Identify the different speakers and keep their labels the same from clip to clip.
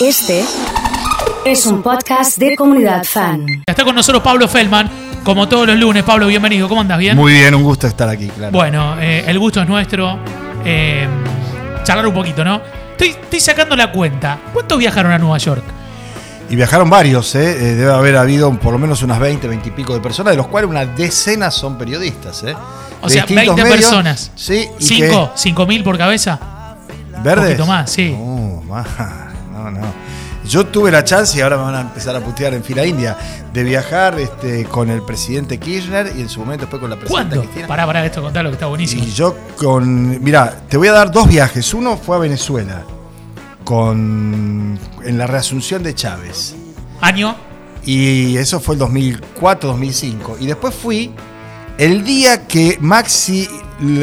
Speaker 1: Este es un podcast de comunidad fan.
Speaker 2: Está con nosotros Pablo Feldman, como todos los lunes. Pablo, bienvenido. ¿Cómo andas? ¿Bien?
Speaker 3: Muy bien, un gusto estar aquí, claro.
Speaker 2: Bueno, eh, el gusto es nuestro. Eh, charlar un poquito, ¿no? Estoy, estoy sacando la cuenta. ¿Cuántos viajaron a Nueva York?
Speaker 3: Y viajaron varios, ¿eh? Eh, Debe haber habido por lo menos unas 20, 20 y pico de personas, de los cuales una decena son periodistas, ¿eh?
Speaker 2: O
Speaker 3: De
Speaker 2: sea,
Speaker 3: distintos
Speaker 2: 20
Speaker 3: medios.
Speaker 2: personas.
Speaker 3: Sí, y
Speaker 2: ¿Cinco? ¿Cinco mil por cabeza?
Speaker 3: que- ¿Verdes?
Speaker 2: poquito más, sí.
Speaker 3: No, más. No, no. Yo tuve la chance, y ahora me van a empezar a putear en fila india, de viajar este, con el presidente Kirchner y en su momento después con la presidenta
Speaker 2: ¿Cuándo?
Speaker 3: Cristina.
Speaker 2: Pará, pará, esto contalo que está buenísimo.
Speaker 3: Y yo con. Mira, te voy a dar dos viajes. Uno fue a Venezuela, con en la reasunción de Chávez.
Speaker 2: ¿Año?
Speaker 3: Y eso fue el 2004, 2005. Y después fui el día que Maxi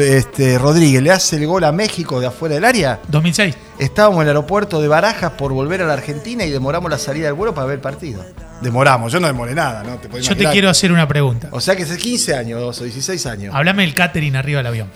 Speaker 3: este, Rodríguez le hace el gol a México de afuera del área.
Speaker 2: 2006.
Speaker 3: Estábamos en el aeropuerto de Barajas por volver a la Argentina y demoramos la salida del vuelo para ver el partido. Demoramos, yo no demoré nada, ¿no? Te
Speaker 2: Yo te quiero hacer una pregunta.
Speaker 3: O sea que hace 15 años o 16 años.
Speaker 2: Hablame del catering arriba del avión.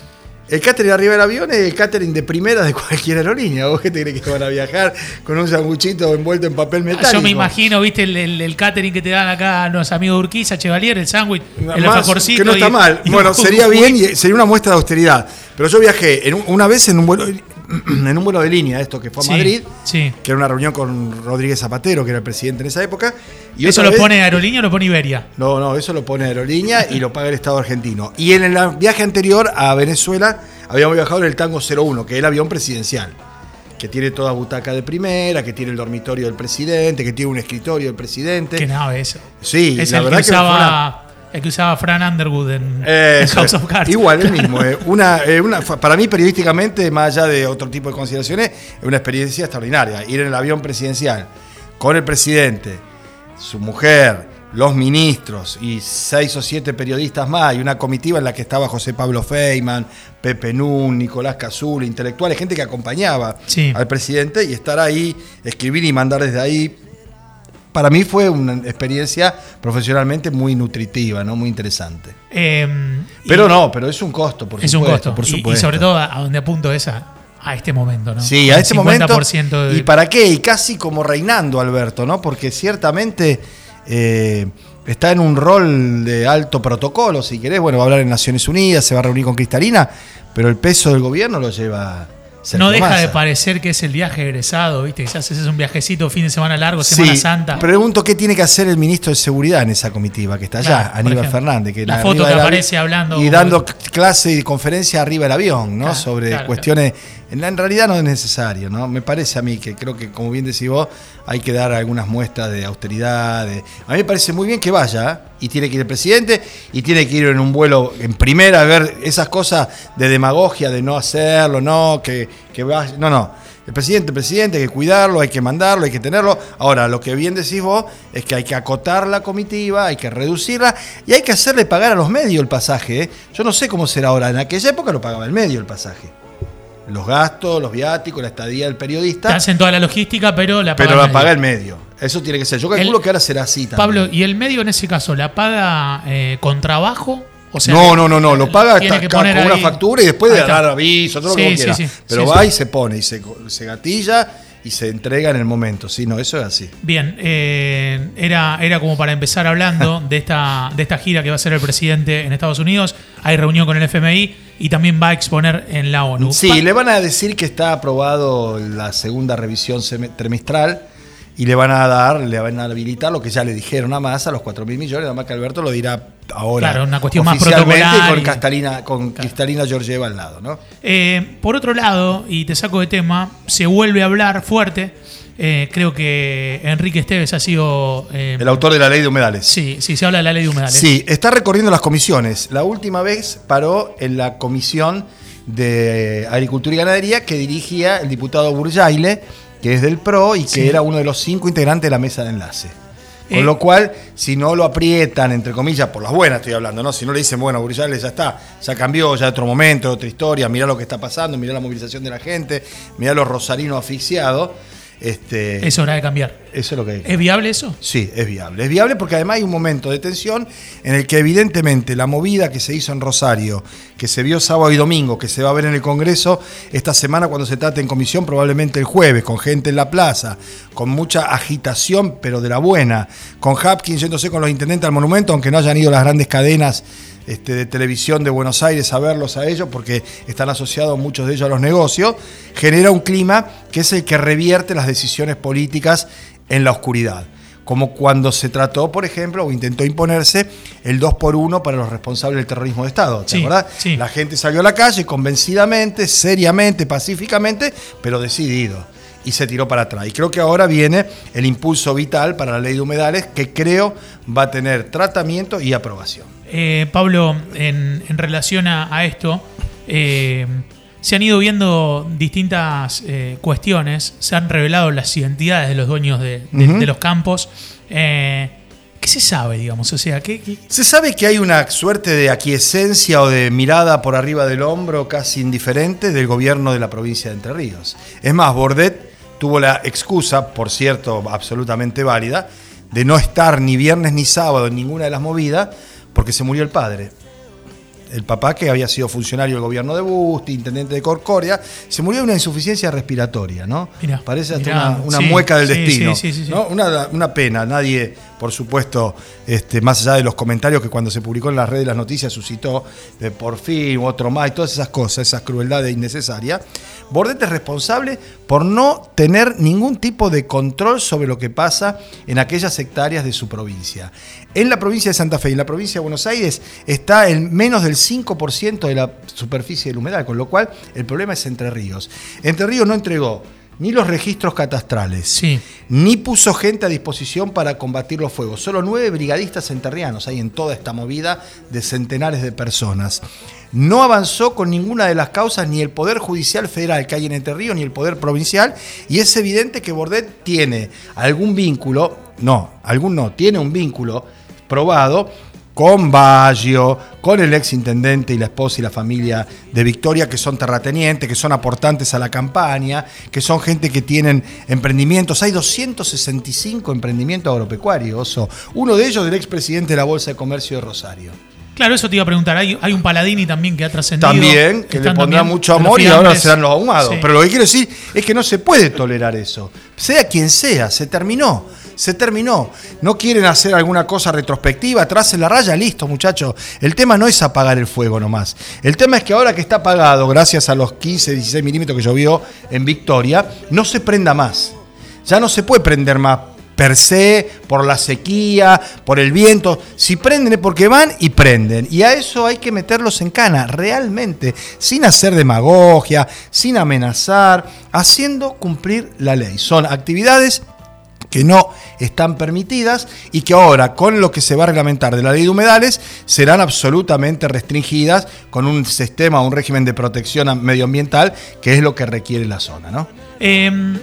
Speaker 3: El catering arriba del avión es el catering de primera de cualquier aerolínea. ¿Vos qué te crees que van a viajar con un sanguchito envuelto en papel metálico?
Speaker 2: Yo me imagino, viste, el, el- el catering que te dan acá los amigos de Urquiza, Chevalier, el sándwich, el alfajorcito.
Speaker 3: que no está
Speaker 2: y-
Speaker 3: mal.
Speaker 2: y
Speaker 3: bueno, sería bien y sería una muestra de austeridad. Pero yo viajé en un- una vez en un vuelo en un vuelo de línea, esto que fue a
Speaker 2: Sí,
Speaker 3: Madrid,
Speaker 2: sí.
Speaker 3: que era una reunión con Rodríguez Zapatero, que era el presidente en esa época. Y
Speaker 2: ¿Eso lo
Speaker 3: vez-
Speaker 2: pone Aerolínea o lo pone Iberia?
Speaker 3: No, no, eso lo pone Aerolínea y lo paga el Estado argentino. Y en el viaje anterior a Venezuela habíamos viajado en el Tango 01, que es el avión presidencial. Que tiene toda butaca de primera, que tiene el dormitorio del presidente, que tiene un escritorio del presidente.
Speaker 2: Qué nave eso.
Speaker 3: Sí,
Speaker 2: es
Speaker 3: la
Speaker 2: el que,
Speaker 3: verdad que, fue una-
Speaker 2: usaba, el que usaba Fran Underwood en, House of Cards.
Speaker 3: Igual, el mismo. eh. Una, eh, una- para mí, periodísticamente, más allá de otro tipo de consideraciones, es una experiencia extraordinaria. Ir en el avión presidencial con el presidente, su mujer, los ministros y seis o siete periodistas más, y una comitiva en la que estaba José Pablo Feynman, Pepe Nun, Nicolás Cazul, intelectuales, gente que acompañaba
Speaker 2: Sí.
Speaker 3: al presidente y estar ahí, escribir y mandar desde ahí. Para mí fue una experiencia profesionalmente muy nutritiva, ¿no? muy interesante.
Speaker 2: Eh, y
Speaker 3: Pero no, pero es un costo, por
Speaker 2: es
Speaker 3: supuesto.
Speaker 2: un costo.
Speaker 3: Por supuesto.
Speaker 2: Y, sobre todo a, donde apunto es a, este momento, ¿no?
Speaker 3: Sí, a este momento.
Speaker 2: 50% de-
Speaker 3: ¿Y para qué? Y casi como reinando, Alberto, ¿no? Porque ciertamente eh, está en un rol de alto protocolo, si querés. Bueno, va a hablar en Naciones Unidas, se va a reunir con Cristalina, pero el peso del gobierno lo lleva. Sergio
Speaker 2: No deja
Speaker 3: Massa.
Speaker 2: de parecer que es el viaje egresado, ¿viste? Quizás ese es un viajecito fin de semana largo, Semana Santa.
Speaker 3: Pregunto qué tiene que hacer el ministro de Seguridad en esa comitiva que está allá,
Speaker 2: Claro,
Speaker 3: Aníbal. Fernández. Que
Speaker 2: La foto que aparece hablando
Speaker 3: Y dando clase y conferencia arriba del avión, ¿no?
Speaker 2: Claro,
Speaker 3: Sobre
Speaker 2: claro,
Speaker 3: cuestiones. En, realidad no es necesario, ¿no? Me parece a mí que creo que, como bien decís vos, hay que dar algunas muestras de austeridad. de- A mí me parece muy bien que vaya, y tiene que ir el presidente, y tiene que ir en un vuelo en primera a ver esas cosas de demagogia, de no hacerlo, no, que, que vaya. No, no. El presidente, el presidente, hay que cuidarlo, hay que mandarlo, hay que tenerlo. Ahora, lo que bien decís vos es que hay que acotar la comitiva, hay que reducirla y hay que hacerle pagar a los medios el pasaje. ¿eh? Yo no sé cómo será ahora. En aquella época lo pagaba el medio el pasaje. Los gastos, los viáticos, la estadía del
Speaker 2: Te
Speaker 3: periodista,
Speaker 2: hacen toda la logística, pero la paga
Speaker 3: pero la
Speaker 2: el
Speaker 3: paga
Speaker 2: medio.
Speaker 3: el medio. Eso tiene que ser. Yo calculo
Speaker 2: El-
Speaker 3: que ahora será así también.
Speaker 2: Pablo, ¿y el medio en ese caso la paga eh, con trabajo? O sea,
Speaker 3: no, no, no, no, lo paga
Speaker 2: tiene
Speaker 3: ta-
Speaker 2: que
Speaker 3: ca-
Speaker 2: poner
Speaker 3: con una factura y después de dar aviso, todo
Speaker 2: Sí,
Speaker 3: lo que
Speaker 2: sí, sí,
Speaker 3: Pero va y se pone y se, se gatilla y se entrega en el momento. Sí, no, eso es así.
Speaker 2: Bien, eh, era, era como para empezar hablando de esta, de esta gira que va a hacer el presidente en Estados Unidos. Hay reunión con el FMI y también va a exponer en la ONU.
Speaker 3: Sí,
Speaker 2: Pa-
Speaker 3: le van a decir que está aprobado la segunda revisión trimestral y le van a dar, le van a habilitar lo que ya le dijeron a Massa, los 4 mil millones, nada más que Alberto lo dirá ahora.
Speaker 2: Claro, una cuestión más protocolar
Speaker 3: con
Speaker 2: y-
Speaker 3: con Cristalina Georgieva al lado, ¿no?
Speaker 2: Eh, por otro lado, y te saco de tema, se vuelve a hablar fuerte. eh, creo que Enrique Esteves ha sido. eh,
Speaker 3: El autor de la ley de humedales.
Speaker 2: sí, sí, se habla de la ley de humedales.
Speaker 3: Sí, está recorriendo las comisiones. La última vez paró en la comisión de Agricultura y Ganadería que dirigía el diputado Burjaile, que es del PRO y que era uno de los cinco integrantes de la mesa de enlace. Con
Speaker 2: Eh,
Speaker 3: lo cual, si no lo aprietan, entre comillas, por las buenas estoy hablando, ¿no? Si no le dicen, bueno, Burjaile ya está, ya cambió, ya otro momento, otra historia, mirá lo que está pasando, mirá la movilización de la gente, mirá los rosarinos asfixiados. Este,
Speaker 2: Es hora de cambiar.
Speaker 3: Eso es lo que hay.
Speaker 2: ¿Es viable eso?
Speaker 3: Sí, es viable. Es viable porque además hay un momento de tensión en el que evidentemente la movida que se hizo en Rosario, que se vio sábado y domingo, que se va a ver en el Congreso esta semana cuando se trate en comisión, probablemente el jueves, con gente en la plaza, con mucha agitación, pero de la buena, con Hapkins yéndose con los intendentes al monumento, aunque no hayan ido las grandes cadenas este, de televisión de Buenos Aires a verlos a ellos, porque están asociados muchos de ellos a los negocios, genera un clima que es el que revierte las decisiones políticas en la oscuridad. Como cuando se trató, por ejemplo, o intentó imponerse el 2 por 1 para los responsables del terrorismo de Estado. ¿Te
Speaker 2: Sí,
Speaker 3: acordás?
Speaker 2: sí.
Speaker 3: La gente salió a la calle convencidamente, seriamente, pacíficamente, pero decidido. Y se tiró para atrás. Y creo que ahora viene el impulso vital para la ley de humedales, que creo va a tener tratamiento y aprobación.
Speaker 2: Eh, Pablo, en, en relación a, a esto, eh, se han ido viendo distintas eh, cuestiones, se han revelado las identidades de los dueños de, de-
Speaker 3: Ujú.
Speaker 2: de los campos. Eh, ¿Qué se sabe, digamos? O sea, ¿qué, qué-
Speaker 3: Se sabe que hay una suerte de aquiescencia o de mirada por arriba del hombro casi indiferente del gobierno de la provincia de Entre Ríos. Es más, Bordet tuvo la excusa, por cierto, absolutamente válida, de no estar ni viernes ni sábado en ninguna de las movidas porque se murió el padre. El papá, que había sido funcionario del gobierno de Busti, intendente de Corcoria, se murió de una insuficiencia respiratoria, ¿no?
Speaker 2: Mirá,
Speaker 3: Parece hasta
Speaker 2: mirá,
Speaker 3: una, una
Speaker 2: sí,
Speaker 3: mueca del
Speaker 2: sí,
Speaker 3: destino.
Speaker 2: sí, sí, sí, sí.
Speaker 3: ¿no? Una, una pena, nadie, por supuesto, este, más allá de los comentarios que cuando se publicó en las redes de las noticias suscitó de por fin, otro más y todas esas cosas, esas crueldades innecesarias, Bordet es responsable por no tener ningún tipo de control sobre lo que pasa en aquellas hectáreas de su provincia. En la provincia de Santa Fe y en la provincia de Buenos Aires está en menos del 5% de la superficie del humedal, con lo cual el problema es Entre Ríos. Entre Ríos no entregó ni los registros catastrales,
Speaker 2: Sí.
Speaker 3: ni puso gente a disposición para combatir los fuegos. Solo nueve brigadistas enterrianos hay en toda esta movida de centenares de personas. No avanzó con ninguna de las causas ni el Poder Judicial Federal que hay en Entre Ríos, ni el Poder Provincial, y es evidente que Bordet tiene algún vínculo, no, algún no, tiene un vínculo probado con Baggio, con el ex intendente y la esposa y la familia de Victoria, que son terratenientes, que son aportantes a la campaña, que son gente que tienen emprendimientos. Hay 265 emprendimientos agropecuarios. Oso. Uno de ellos del expresidente de la Bolsa de Comercio de Rosario.
Speaker 2: Claro, eso te iba a preguntar. Hay, hay un Paladini también que ha trascendido.
Speaker 3: También, que le pondrá mucho amor y ahora serán los ahumados.
Speaker 2: Sí.
Speaker 3: Pero lo que quiero decir es que no se puede tolerar eso. Sea quien sea, se terminó. Se terminó. No quieren hacer alguna cosa retrospectiva, tracen la raya, listo, muchachos. El tema no es apagar el fuego nomás. El tema es que ahora que está apagado, gracias a los 15, 16 milímetros que llovió en Victoria, no se prenda más. Ya no se puede prender más per se, por la sequía, por el viento. Si prenden es porque van y prenden. Y a eso hay que meterlos en cana, realmente, sin hacer demagogia, sin amenazar, haciendo cumplir la ley. Son actividades que no están permitidas y que ahora con lo que se va a reglamentar de la ley de humedales serán absolutamente restringidas con un sistema, un régimen de protección medioambiental que es lo que requiere la zona, ¿no?
Speaker 2: Eh,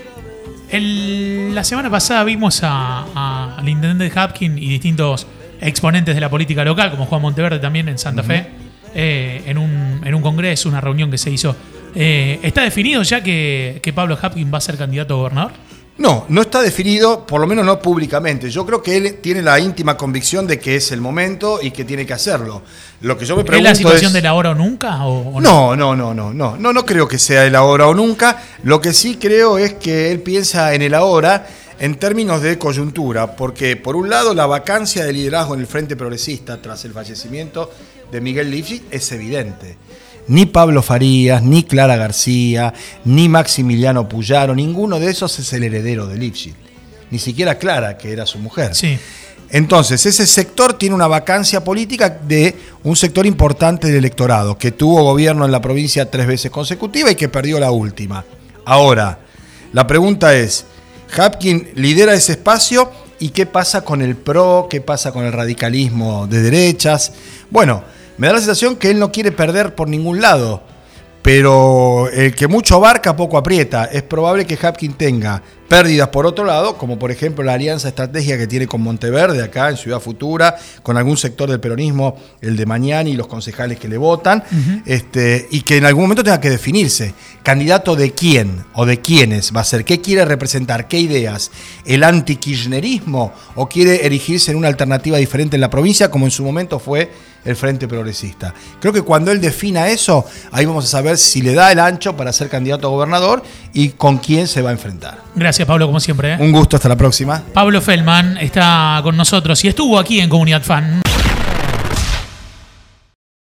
Speaker 2: el- la semana pasada vimos a- al intendente de Hapkin y distintos exponentes de la política local, como Juan Monteverde también en Santa Fe, eh, en, un, en un congreso, una reunión que se hizo. Eh, ¿Está definido ya que, que Pablo Hapkin va a ser candidato a gobernador?
Speaker 3: No, no está definido, por lo menos no públicamente. Yo creo que él tiene la íntima convicción de que es el momento y que tiene que hacerlo. Lo que yo me
Speaker 2: ¿Es
Speaker 3: pregunto
Speaker 2: la situación
Speaker 3: es-
Speaker 2: la hora o nunca? O, o
Speaker 3: No, no, no, no, no, no, no creo que sea el ahora o nunca. Lo que sí creo es que él piensa en el ahora en términos de coyuntura, porque por un lado la vacancia de liderazgo en el Frente Progresista tras el fallecimiento de Miguel Lifshitz es evidente. Ni Pablo Farías, ni Clara García, ni Maximiliano Puyaro, ninguno de esos es el heredero de Lifshitz. Ni siquiera Clara, que era su mujer.
Speaker 2: Sí.
Speaker 3: Entonces, ese sector tiene una vacancia política de un sector importante del electorado, que tuvo gobierno en la provincia tres veces consecutiva y que perdió la última. Ahora, la pregunta es, ¿Hapkin lidera ese espacio? ¿Y qué pasa con el PRO? ¿Qué pasa con el radicalismo de derechas? Bueno, me da la sensación que él no quiere perder por ningún lado, pero el que mucho abarca poco aprieta. Es probable que Hapkin tenga pérdidas por otro lado, como por ejemplo la alianza estratégica que tiene con Monteverde acá en Ciudad Futura, con algún sector del peronismo, el de mañana y los concejales que le votan, este, y que en algún momento tenga que definirse candidato de quién o de quiénes va a ser, qué quiere representar, qué ideas, el anti-kirchnerismo o quiere erigirse en una alternativa diferente en la provincia, como en su momento fue el Frente Progresista. Creo que cuando él defina eso, ahí vamos a saber si le da el ancho para ser candidato a gobernador y con quién se va a enfrentar.
Speaker 2: Gracias, Pablo, como siempre. ¿eh?
Speaker 3: Un gusto, hasta la próxima.
Speaker 2: Pablo Feldman está con nosotros y estuvo aquí en Comunidad Fan.